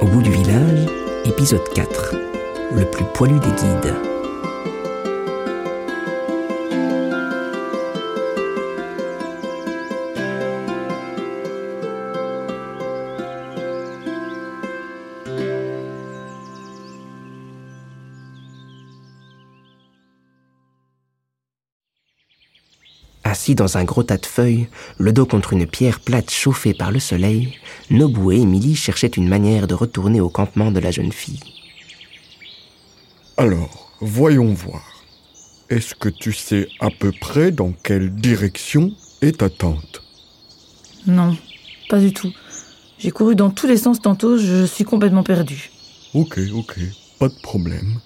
Au bout du village, épisode 4. Le plus poilu des guides. Assis dans un gros tas de feuilles, le dos contre une pierre plate chauffée par le soleil, Nobu et Émilie cherchaient une manière de retourner au campement de la jeune fille. Alors, voyons voir. Est-ce que tu sais à peu près dans quelle direction est ta tante? Non, pas du tout. J'ai couru dans tous les sens tantôt, je suis complètement perdue. Ok, ok, pas de problème.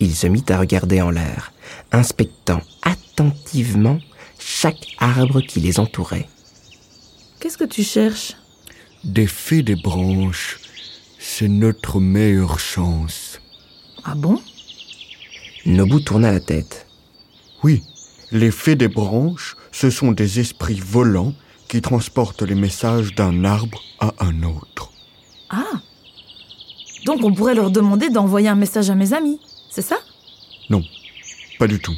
Il se mit à regarder en l'air, inspectant attentivement chaque arbre qui les entourait. Qu'est-ce que tu cherches? Des fées des branches, c'est notre meilleure chance. Ah bon? Nobu tourna la tête. Oui, les fées des branches, ce sont des esprits volants qui transportent les messages d'un arbre à un autre. Ah Donc on pourrait leur demander d'envoyer un message à mes amis, c'est ça? Non, pas du tout.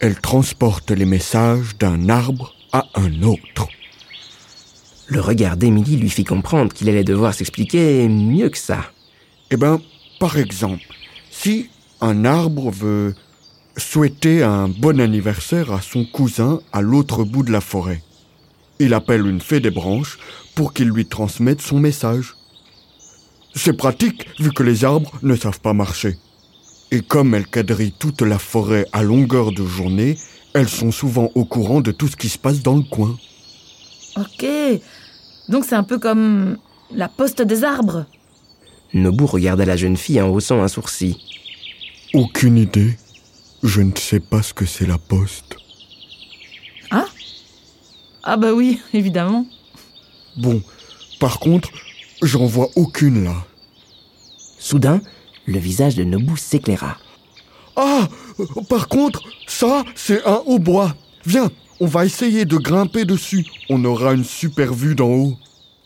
Elles transportent les messages d'un arbre à un autre. Le regard d'Émilie lui fit comprendre qu'il allait devoir s'expliquer mieux que ça. Eh bien, par exemple, si un arbre veut souhaiter un bon anniversaire à son cousin à l'autre bout de la forêt, il appelle une fée des branches pour qu'il lui transmette son message. C'est pratique vu que les arbres ne savent pas marcher. Et comme elles quadrillent toute la forêt à longueur de journée, elles sont souvent au courant de tout ce qui se passe dans le coin. Ok. Donc c'est un peu comme la poste des arbres. Nobu regarda la jeune fille en haussant un sourcil. Aucune idée. Je ne sais pas ce que c'est la poste. Ah Ah bah oui, évidemment. Bon, par contre, j'en vois aucune là. Soudain, le visage de Nobu s'éclaira. Ah Par contre, ça, c'est un hautbois. Viens, on va essayer de grimper dessus. On aura une super vue d'en haut.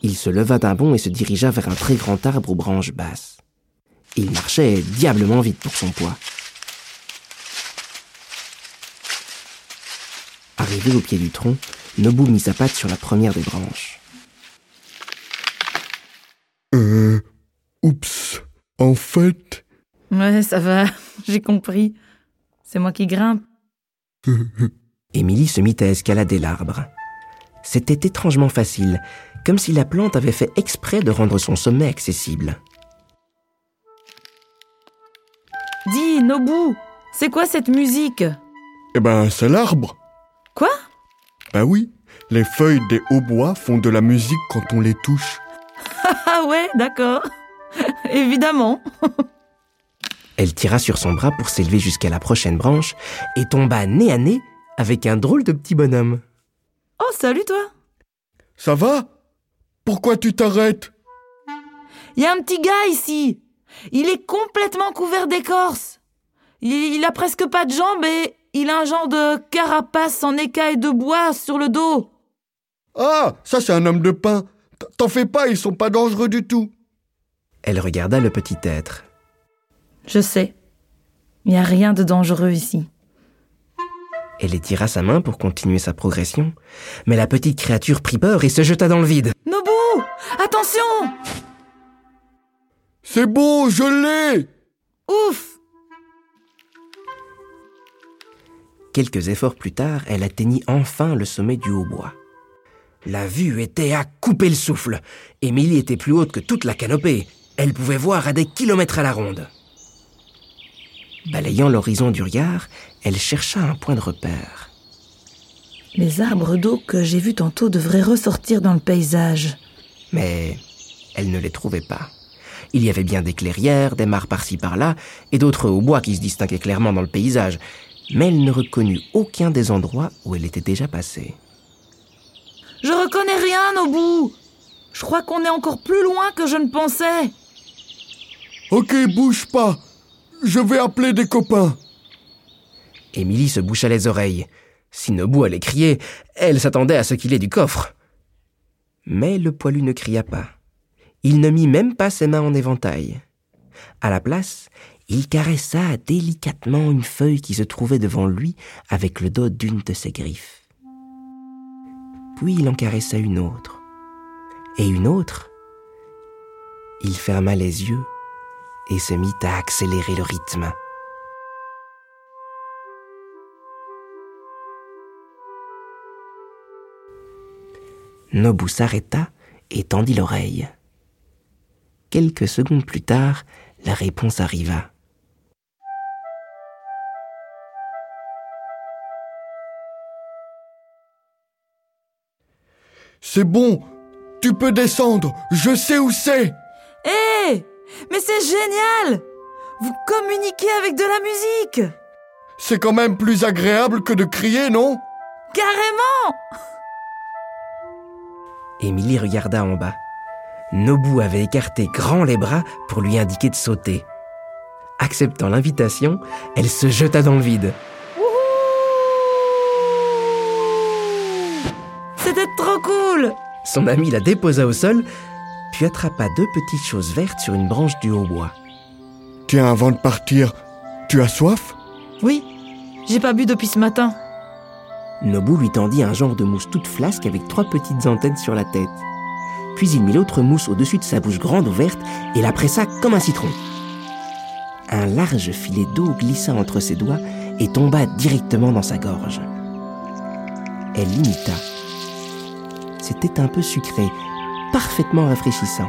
Il se leva d'un bond et se dirigea vers un très grand arbre aux branches basses. Il marchait diablement vite pour son poids. Arrivé au pied du tronc, Nobu mit sa patte sur la première des branches. Euh... Oups. En fait... Ouais, ça va, j'ai compris. C'est moi qui grimpe. Émilie se mit à escalader l'arbre. C'était étrangement facile, comme si la plante avait fait exprès de rendre son sommet accessible. Dis, Nobu, c'est quoi cette musique? Eh ben, c'est l'arbre. Quoi? Bah oui, les feuilles des hautbois font de la musique quand on les touche. Ah ouais, d'accord. Évidemment. Elle tira sur son bras pour s'élever jusqu'à la prochaine branche et tomba nez à nez avec un drôle de petit bonhomme. Oh, salut toi. Ça va? Pourquoi tu t'arrêtes? Il y a un petit gars ici. Il est complètement couvert d'écorce. Il, il a presque pas de jambes et il a un genre de carapace en écaille de bois sur le dos. Ah, ça c'est un homme de pain. T'en fais pas, ils sont pas dangereux du tout. Elle regarda le petit être. Je sais. Il n'y a rien de dangereux ici. Elle étira sa main pour continuer sa progression, mais la petite créature prit peur et se jeta dans le vide. Nobu Attention C'est bon, je l'ai Ouf Quelques efforts plus tard, elle atteignit enfin le sommet du hautbois. La vue était à couper le souffle. Émilie était plus haute que toute la canopée. Elle pouvait voir à des kilomètres à la ronde. Balayant l'horizon du regard, elle chercha un point de repère. Les arbres d'eau que j'ai vus tantôt devraient ressortir dans le paysage. Mais elle ne les trouvait pas. Il y avait bien des clairières, des mares par-ci par-là, et d'autres hautbois qui se distinguaient clairement dans le paysage, mais elle ne reconnut aucun des endroits où elle était déjà passée. Je reconnais rien, Nobu Je crois qu'on est encore plus loin que je ne pensais. Ok, bouge pas. Je vais appeler des copains. Émilie se boucha les oreilles. Si Nobu allait crier, elle s'attendait à ce qu'il ait du coffre. Mais le poilu ne cria pas. Il ne mit même pas ses mains en éventail. À la place, il caressa délicatement une feuille qui se trouvait devant lui avec le dos d'une de ses griffes. Puis il en caressa une autre. Et une autre. Il ferma les yeux et se mit à accélérer le rythme. Nobu s'arrêta et tendit l'oreille. Quelques secondes plus tard, la réponse arriva. C'est bon, tu peux descendre, je sais où c'est. Hé Mais c'est génial Vous communiquez avec de la musique C'est quand même plus agréable que de crier, non? Carrément Émilie regarda en bas. Nobu avait écarté grand les bras pour lui indiquer de sauter. Acceptant l'invitation, elle se jeta dans le vide. C'était trop cool Son ami la déposa au sol, puis attrapa deux petites choses vertes sur une branche du hautbois. Tiens, avant de partir, tu as soif? Oui, j'ai pas bu depuis ce matin. Nobu lui tendit un genre de mousse toute flasque avec trois petites antennes sur la tête. Puis il mit l'autre mousse au-dessus de sa bouche grande ouverte et la pressa comme un citron. Un large filet d'eau glissa entre ses doigts et tomba directement dans sa gorge. Elle l'imita. C'était un peu sucré, parfaitement rafraîchissant.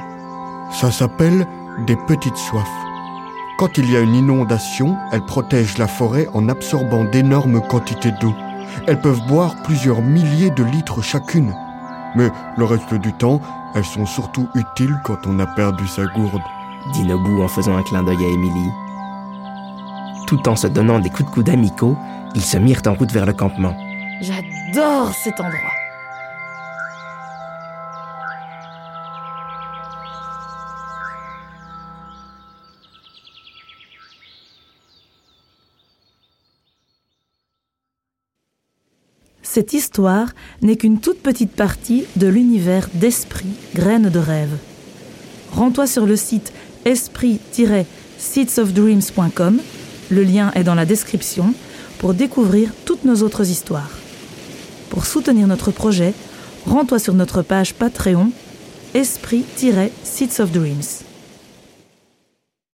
Ça s'appelle des petites soifs. Quand il y a une inondation, elles protègent la forêt en absorbant d'énormes quantités d'eau. Elles peuvent boire plusieurs milliers de litres chacune. Mais le reste du temps, elles sont surtout utiles quand on a perdu sa gourde. dit Nobu en faisant un clin d'œil à Émilie. Tout en se donnant des coups de coude amicaux, ils se mirent en route vers le campement. J'adore cet endroit. Cette histoire n'est qu'une toute petite partie de l'univers d'Esprit, graines de rêve. Rends-toi sur le site esprit-seedsofdreams.com, le lien est dans la description, pour découvrir toutes nos autres histoires. Pour soutenir notre projet, rends-toi sur notre page Patreon, Esprit-Seeds of Dreams.